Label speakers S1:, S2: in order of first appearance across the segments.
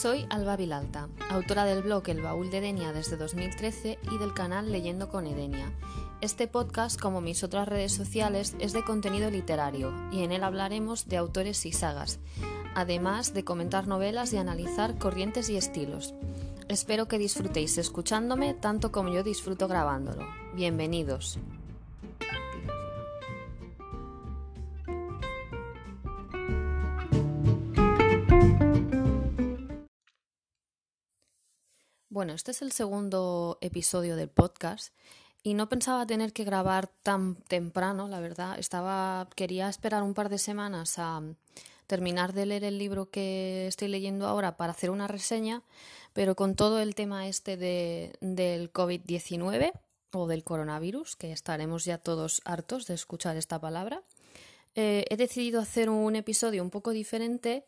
S1: Soy Alba Vilalta, autora del blog El Baúl de Edenia desde 2013 y del canal Leyendo con Edenia. Este podcast, como mis otras redes sociales, es de contenido literario y en él hablaremos de autores y sagas, además de comentar novelas y analizar corrientes y estilos. Espero que disfrutéis escuchándome tanto como yo disfruto grabándolo. Bienvenidos. Bueno, este es el segundo episodio del podcast y no pensaba tener que grabar tan temprano, la verdad. Estaba quería esperar un par de semanas a terminar de leer el libro que estoy leyendo ahora para hacer una reseña, pero con todo el tema este de, del COVID-19 o del coronavirus, que estaremos ya todos hartos de escuchar esta palabra, eh, he decidido hacer un episodio un poco diferente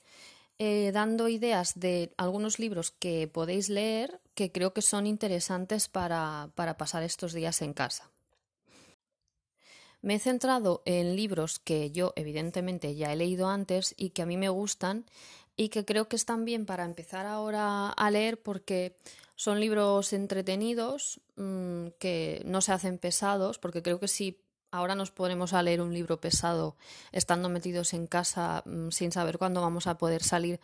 S1: eh, dando ideas de algunos libros que podéis leer que creo que son interesantes para, para pasar estos días en casa. Me he centrado en libros que yo evidentemente ya he leído antes y que a mí me gustan y que creo que están bien para empezar ahora a leer porque son libros entretenidos, mmm, que no se hacen pesados, porque creo que si ahora nos ponemos a leer un libro pesado estando metidos en casa mm, sin saber cuándo vamos a poder salir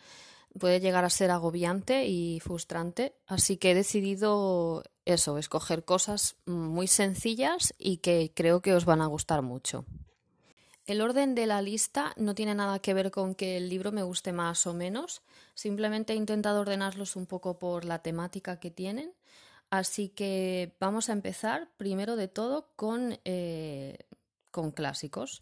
S1: puede llegar a ser agobiante y frustrante. Así que he decidido eso, escoger cosas muy sencillas y que creo que os van a gustar mucho. El orden de la lista no tiene nada que ver con que el libro me guste más o menos, simplemente he intentado ordenarlos un poco por la temática que tienen Así que vamos a empezar primero de todo con, eh, con clásicos.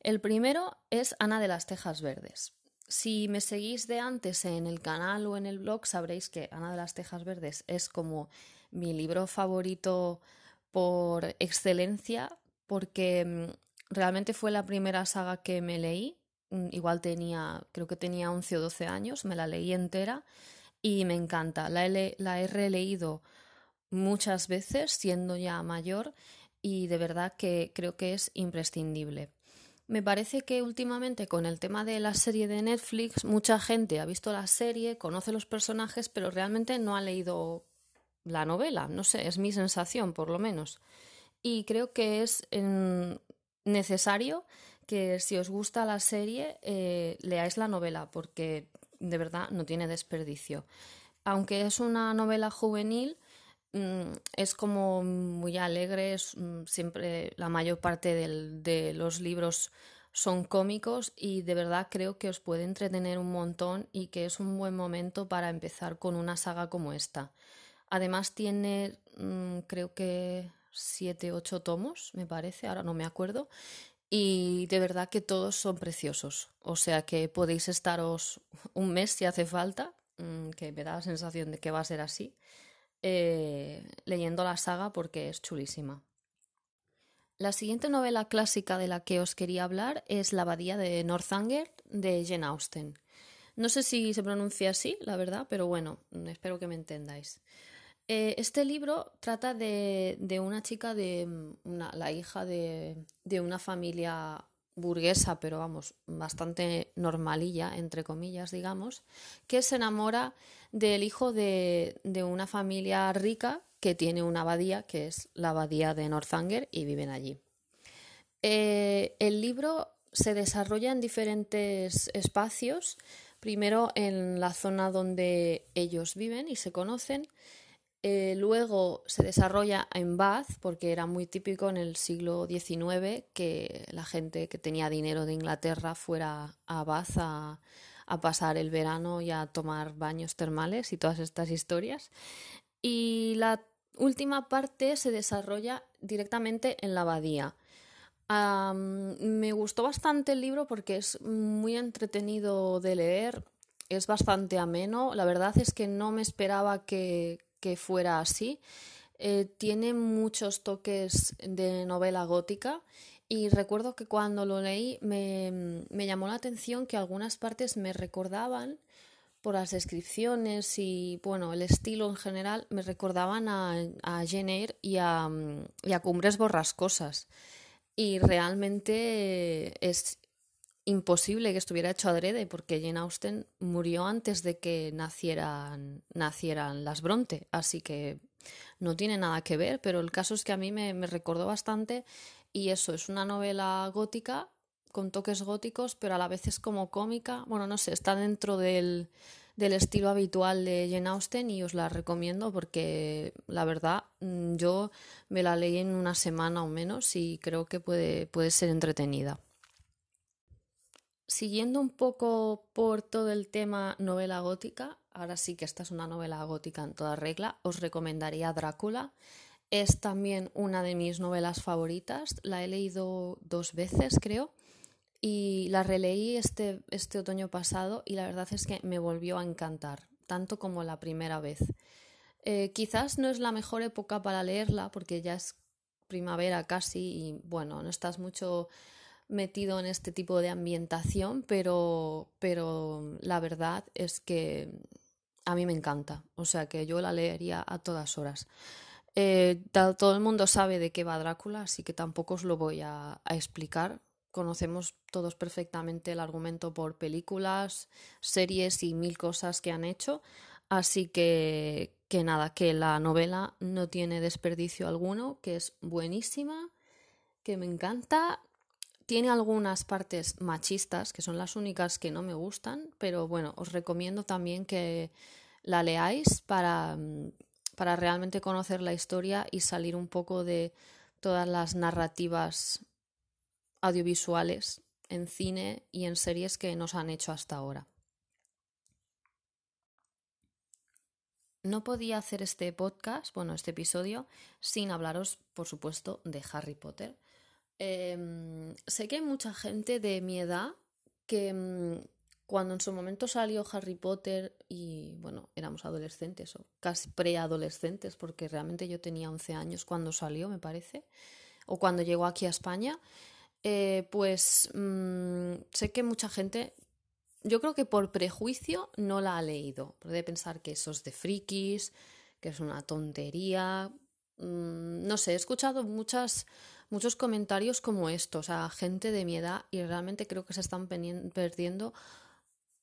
S1: El primero es Ana de las Tejas Verdes. Si me seguís de antes en el canal o en el blog, sabréis que Ana de las Tejas Verdes es como mi libro favorito por excelencia, porque mm, realmente fue la primera saga que me leí. Mm, igual tenía, creo que tenía 11 o 12 años, me la leí entera y me encanta. La he, la he releído muchas veces siendo ya mayor y de verdad que creo que es imprescindible. Me parece que últimamente con el tema de la serie de Netflix mucha gente ha visto la serie, conoce los personajes, pero realmente no ha leído la novela. No sé, es mi sensación por lo menos. Y creo que es necesario que si os gusta la serie eh, leáis la novela porque de verdad no tiene desperdicio. Aunque es una novela juvenil, es como muy alegre, mm, siempre la mayor parte de los libros son cómicos y de verdad creo que os puede entretener un montón y que es un buen momento para empezar con una saga como esta. Además tiene mm, creo que siete, ocho tomos, me parece, ahora no me acuerdo, y de verdad que todos son preciosos. O sea que podéis estaros un mes si hace falta, que me da la sensación de que va a ser así eh, leyendo la saga porque es chulísima. La siguiente novela clásica de la que os quería hablar es La Abadía de Northanger de Jane Austen. No sé si se pronuncia así, la verdad, pero bueno, espero que me entendáis. Eh, este libro trata de, una chica, de la hija de, de, una familia burguesa, pero vamos, bastante normalilla, entre comillas, digamos, que se enamora del hijo de, de una familia rica que tiene una abadía, que es la abadía de Northanger, y viven allí. Eh, el libro se desarrolla en diferentes espacios, primero en la zona donde ellos viven y se conocen, eh, luego se desarrolla en Bath, porque era muy típico en el siglo XIX que la gente que tenía dinero de Inglaterra fuera a Bath a, pasar el verano y a tomar baños termales y todas estas historias. Y la última parte se desarrolla directamente en la abadía. me gustó bastante el libro porque es muy entretenido de leer, es bastante ameno. La verdad es que no me esperaba que, que fuera así. Eh, tiene muchos toques de novela gótica y recuerdo que cuando lo leí me, me, llamó la atención que algunas partes me recordaban por las descripciones y bueno, el estilo en general me recordaban a, a Jane y a, y a Cumbres Borrascosas. Y realmente es imposible que estuviera hecho adrede porque Jane Austen murió antes de que nacieran, nacieran las Bronte, así que no tiene nada que ver, pero el caso es que a mí me, me recordó bastante y eso es una novela gótica con toques góticos, pero a la vez es como cómica. Bueno, no sé, está dentro del, del estilo habitual de Jane Austen y os la recomiendo porque la verdad mm, yo me la leí en una semana o menos y creo que puede, puede ser entretenida. Siguiendo un poco por todo el tema novela gótica, ahora sí que esta es una novela gótica en toda regla, os recomendaría Drácula. Es también una de mis novelas favoritas, la he leído dos veces creo y la releí este, este otoño pasado y la verdad es que me volvió a encantar, tanto como la primera vez. Eh, quizás no es la mejor época para leerla porque ya es primavera casi y bueno, no estás mucho metido en este tipo de ambientación, pero, pero la verdad es que a mí me encanta, o sea que yo la leería a todas horas. Eh, todo el mundo sabe de qué va Drácula, así que tampoco os lo voy a explicar conocemos todos perfectamente el argumento por películas, series y mil cosas que han hecho. Así que, que nada, que la novela no tiene desperdicio alguno, que es buenísima, que me encanta. Tiene algunas partes machistas, que son las únicas que no me gustan, pero bueno, os recomiendo también que la leáis para, para realmente conocer la historia y salir un poco de todas las narrativas audiovisuales en cine y en series que nos han hecho hasta ahora. No podía hacer este podcast, bueno, este episodio, sin hablaros, por supuesto, de Harry Potter. Em, sé que hay mucha gente de mi edad que mm, cuando en su momento salió Harry Potter y, bueno, éramos adolescentes o casi preadolescentes, porque realmente yo tenía 11 años cuando salió, me parece, o cuando llegó aquí a España, eh, pues mm, sé que mucha gente, yo creo que por prejuicio no la ha leído. Puede pensar que eso es de frikis, que es una tontería. Mm, no sé, he escuchado muchas, muchos comentarios como estos a gente de mi edad y realmente creo que se están perdiendo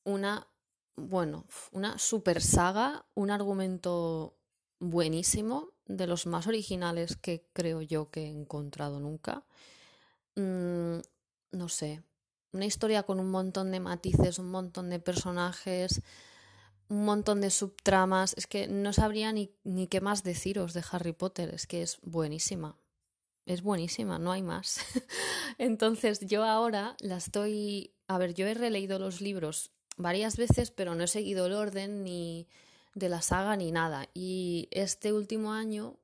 S1: una, bueno, una super saga, un argumento buenísimo, de los más originales que creo yo que he encontrado nunca. Mm, no sé, una historia con un montón de matices, un montón de personajes, un montón de subtramas. Es que no sabría ni, ni qué más deciros de Harry Potter, es que es buenísima. Es buenísima, no hay más. Entonces yo ahora la estoy... A ver, yo he releído los libros varias veces, pero no he seguido el orden ni de la saga ni nada. Y este último año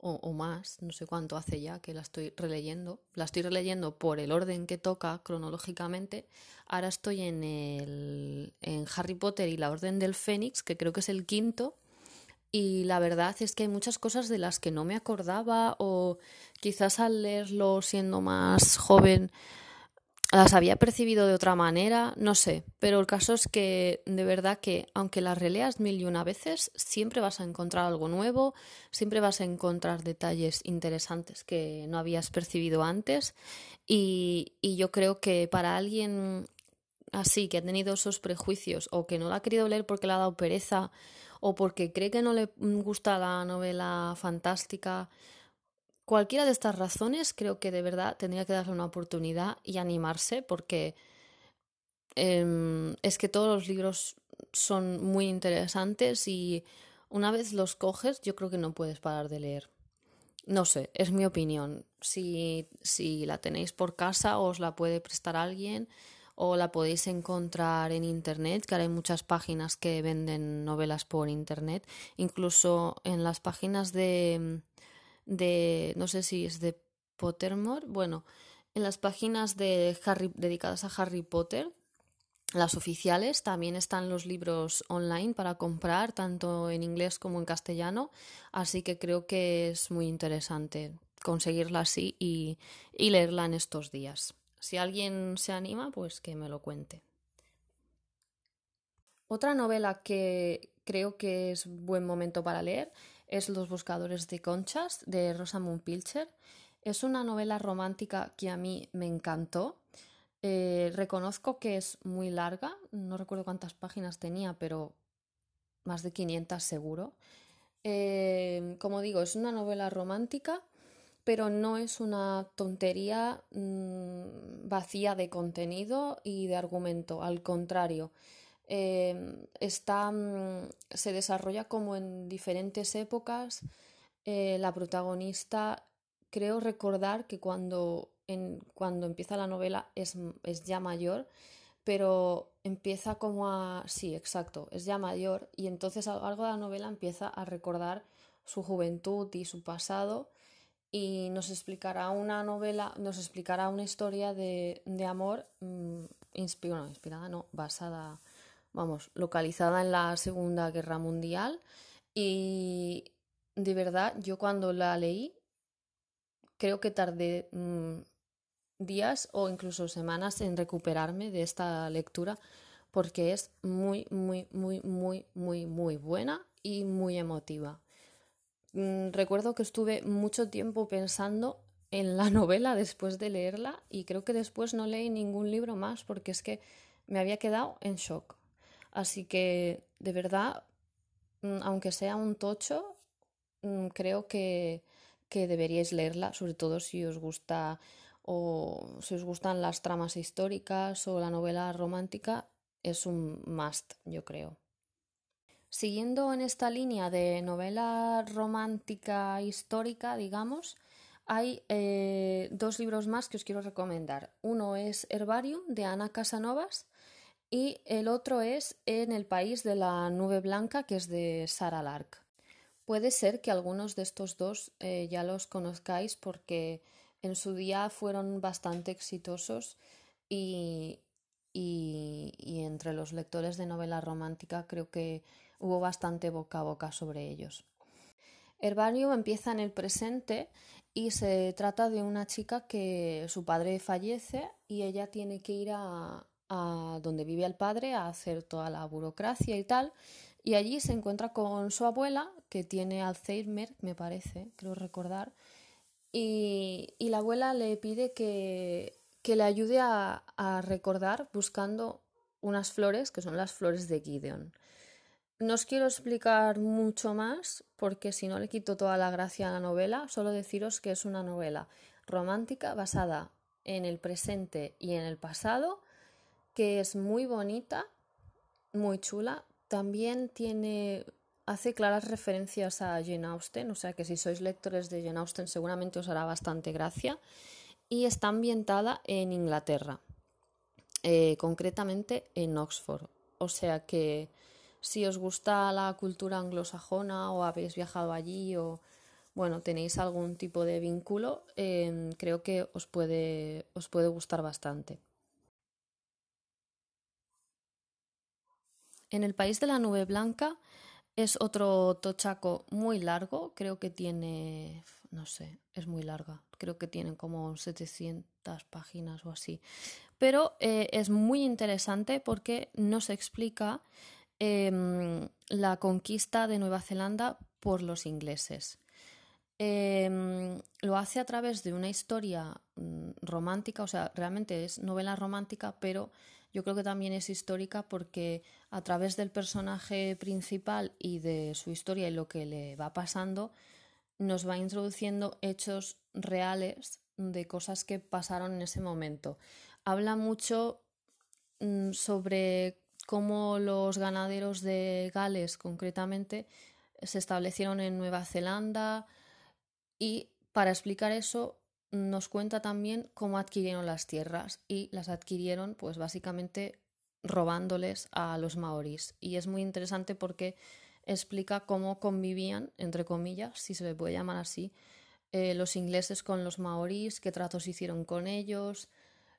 S1: o, más, no sé cuánto hace ya que la estoy releyendo. La estoy releyendo por el orden que toca cronológicamente. Ahora estoy en, el, en Harry Potter y la Orden del Fénix, que creo que es el quinto. Y la verdad es que hay muchas cosas de las que no me acordaba o quizás al leerlo siendo más joven las había percibido de otra manera, no sé, pero el caso es que de verdad que aunque las releas mil y una veces, siempre vas a encontrar algo nuevo, siempre vas a encontrar detalles interesantes que no habías percibido antes y, y yo creo que para alguien así que ha tenido esos prejuicios o que no la ha querido leer porque le ha dado pereza o porque cree que no le gusta la novela fantástica, Cualquiera de estas razones creo que de verdad tendría que darle una oportunidad y animarse porque em, es que todos los libros son muy interesantes y una vez los coges yo creo que no puedes parar de leer. No sé, es mi opinión. Si, si la tenéis por casa os la puede prestar alguien o la podéis encontrar en internet, que ahora hay muchas páginas que venden novelas por internet, incluso en las páginas de de, no sé si es de Pottermore, bueno, en las páginas de Harry, dedicadas a Harry Potter, las oficiales, también están los libros online para comprar, tanto en inglés como en castellano, así que creo que es muy interesante conseguirla así y, y leerla en estos días. Si alguien se anima, pues que me lo cuente. Otra novela que creo que es buen momento para leer es Los buscadores de conchas de Rosamund Pilcher. Es una novela romántica que a mí me encantó. Eh, reconozco que es muy larga, no recuerdo cuántas páginas tenía, pero más de 500 seguro. Eh, como digo, es una novela romántica, pero no es una tontería mm, vacía de contenido y de argumento, al contrario. Eh, está, mm, se desarrolla como en diferentes épocas. la protagonista, creo recordar que cuando cuando empieza la novela es, es ya mayor, pero empieza como a... Sí, exacto, es ya mayor y entonces algo de la novela empieza a recordar su juventud y su pasado y nos explicará una novela, nos explicará una historia de, de amor mmm, inspirada, no, basada, vamos, localizada en la Segunda Guerra Mundial y de verdad yo cuando la leí creo que tardé mmm, días o incluso semanas en recuperarme de esta lectura porque es muy, muy, muy, muy, muy, muy buena y muy emotiva. Mm, recuerdo que estuve mucho tiempo pensando en la novela después de leerla y creo que después no leí ningún libro más porque es que me había quedado en shock. Así que, de verdad, mm, aunque sea un tocho, mm, creo que, que deberíais leerla, sobre todo si os gusta o si os gustan las tramas históricas o la novela romántica, es un must, yo creo. Siguiendo en esta línea de novela romántica histórica, digamos, hay eh, dos libros más que os quiero recomendar. Uno es Herbarium de Ana Casanovas y el otro es En el país de la nube blanca, que es de Sara Lark. Puede ser que algunos de estos dos eh, ya los conozcáis porque en su día fueron bastante exitosos y, y, entre los lectores de novela romántica creo que hubo bastante boca a boca sobre ellos. Herbarium empieza en el presente y se trata de una chica que su padre fallece y ella tiene que ir a, donde vive el padre a hacer toda la burocracia y tal. Y allí se encuentra con su abuela, que tiene Alzheimer, me parece, creo recordar, y, la abuela le pide que, le ayude a, recordar buscando unas flores que son las flores de Gideon. No os quiero explicar mucho más porque si no le quito toda la gracia a la novela, solo deciros que es una novela romántica basada en el presente y en el pasado, que es muy bonita, muy chula. También tiene hace claras referencias a Jane Austen, o sea que si sois lectores de Jane Austen seguramente os hará bastante gracia, y está ambientada en Inglaterra, eh, concretamente en Oxford. O sea que si os gusta la cultura anglosajona o habéis viajado allí o bueno, tenéis algún tipo de vínculo, eh, creo que os puede, os puede gustar bastante. En el país de la nube blanca es otro tochaco muy largo, creo que tiene, no sé, es muy larga, creo que tiene como 700 páginas o así. Pero eh, es muy interesante porque nos explica em, la conquista de Nueva Zelanda por los ingleses. Em, lo hace a través de una historia mm, romántica, o sea, realmente es novela romántica, pero yo creo que también es histórica porque a través del personaje principal y de su historia y lo que le va pasando, nos va introduciendo hechos reales de cosas que pasaron en ese momento. Habla mucho mm, sobre cómo los ganaderos de Gales concretamente se establecieron en Nueva Zelanda y para explicar eso nos cuenta también cómo adquirieron las tierras y las adquirieron pues básicamente robándoles a los maorís y es muy interesante porque explica cómo convivían entre comillas si se puede llamar así eh, los ingleses con los maorís qué tratos hicieron con ellos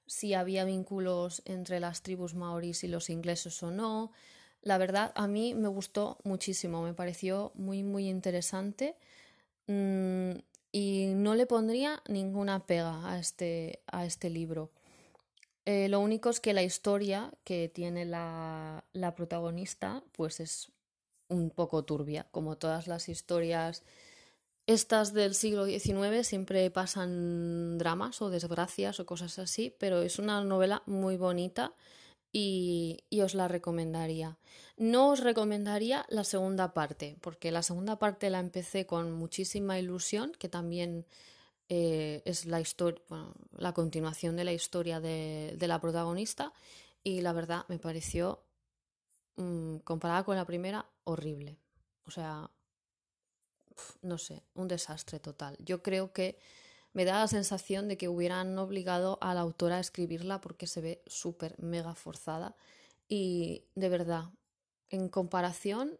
S1: si había vínculos entre las tribus maorís y los ingleses o no la verdad a mí me gustó muchísimo me pareció muy muy interesante mm, y no le pondría ninguna pega a este, a este libro. Eh, lo único es que la historia que tiene la, la, protagonista pues es un poco turbia, como todas las historias Estas del siglo XIX siempre pasan dramas o desgracias o cosas así, pero es una novela muy bonita y, os la recomendaría. No os recomendaría la segunda parte, porque la segunda parte la empecé con muchísima ilusión, que también eh, es la, la continuación de la historia de, la protagonista, y la verdad me pareció, mm, comparada con la primera, horrible. O sea, no sé, un desastre total. Yo creo que me da la sensación de que hubieran obligado a la autora a escribirla porque se ve súper mega forzada y de verdad, en comparación,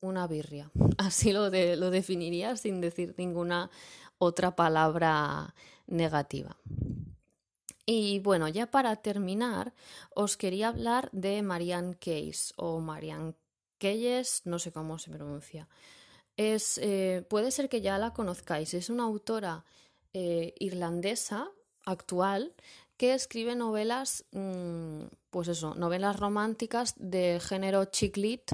S1: una birria. Así lo, lo definiría sin decir ninguna otra palabra negativa. Y bueno, ya para terminar, os quería hablar de Marianne Case o Marianne Keyes, no sé cómo se pronuncia. Es, eh, puede ser que ya la conozcáis, es una autora eh, irlandesa actual que escribe novelas, mm, pues eso, novelas románticas de género chick lit,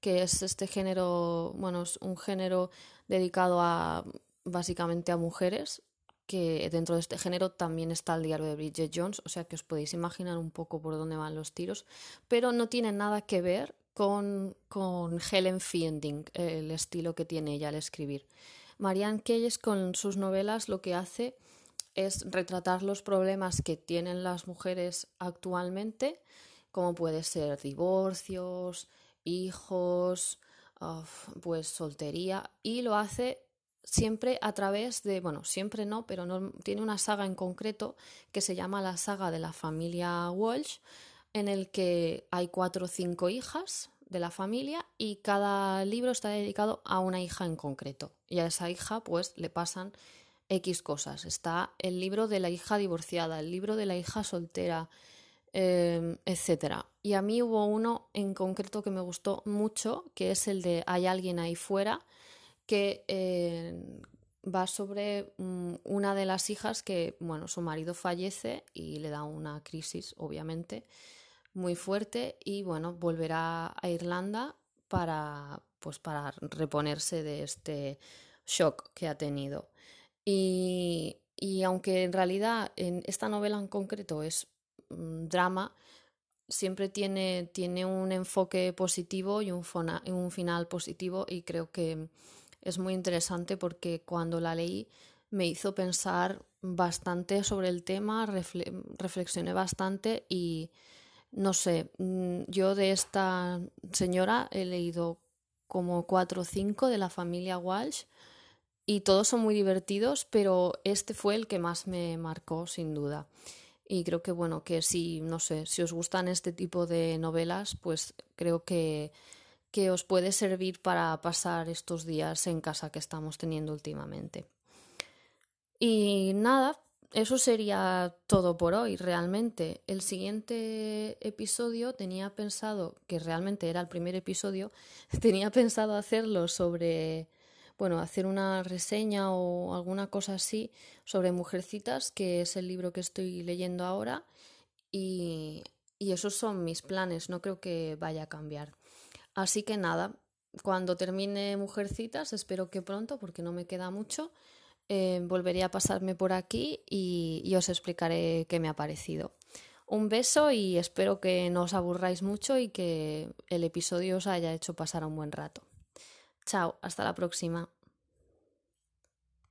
S1: que es este género, bueno, es un género dedicado a básicamente a mujeres, que dentro de este género también está el diario de Bridget Jones, o sea que os podéis imaginar un poco por dónde van los tiros, pero no tiene nada que ver con, con Helen Fielding, el estilo que tiene ella al escribir. Marianne Keyes con sus novelas lo que hace es retratar los problemas que tienen las mujeres actualmente, como puede ser divorcios, hijos, pues soltería, y lo hace siempre a través de, bueno, siempre no, pero no, tiene una saga en concreto que se llama la saga de la familia Walsh, en el que hay cuatro o cinco hijas de la familia y cada libro está dedicado a una hija en concreto. Y a esa hija pues le pasan X cosas. Está el libro de la hija divorciada, el libro de la hija soltera, eh, etc. Y a mí hubo uno en concreto que me gustó mucho, que es el de Hay alguien ahí fuera, que eh, va sobre mm, una de las hijas que, bueno, su marido fallece y le da una crisis, obviamente muy fuerte y bueno, volverá a Irlanda para, pues, para reponerse de este shock que ha tenido. Y, y aunque en realidad en esta novela en concreto es mm, drama, siempre tiene, tiene un enfoque positivo y un, un final positivo y creo que es muy interesante porque cuando la leí me hizo pensar bastante sobre el tema, reflexioné bastante y, no sé, mm, yo de esta señora he leído como cuatro o cinco de la familia Walsh y todos son muy divertidos, pero este fue el que más me marcó sin duda. Y creo que bueno, que si, no sé, si os gustan este tipo de novelas, pues creo que, que os puede servir para pasar estos días en casa que estamos teniendo últimamente. Y nada, eso sería todo por hoy, realmente. El siguiente episodio tenía pensado, que realmente era el primer episodio, tenía pensado hacerlo sobre, bueno, hacer una reseña o alguna cosa así sobre Mujercitas, que es el libro que estoy leyendo ahora, y, esos son mis planes, no creo que vaya a cambiar. Así que nada, cuando termine Mujercitas, espero que pronto, porque no me queda mucho, eh, volveré a pasarme por aquí y, os explicaré qué me ha parecido. Un beso y espero que no os aburráis mucho y que el episodio os haya hecho pasar un buen rato. Chao, hasta la próxima.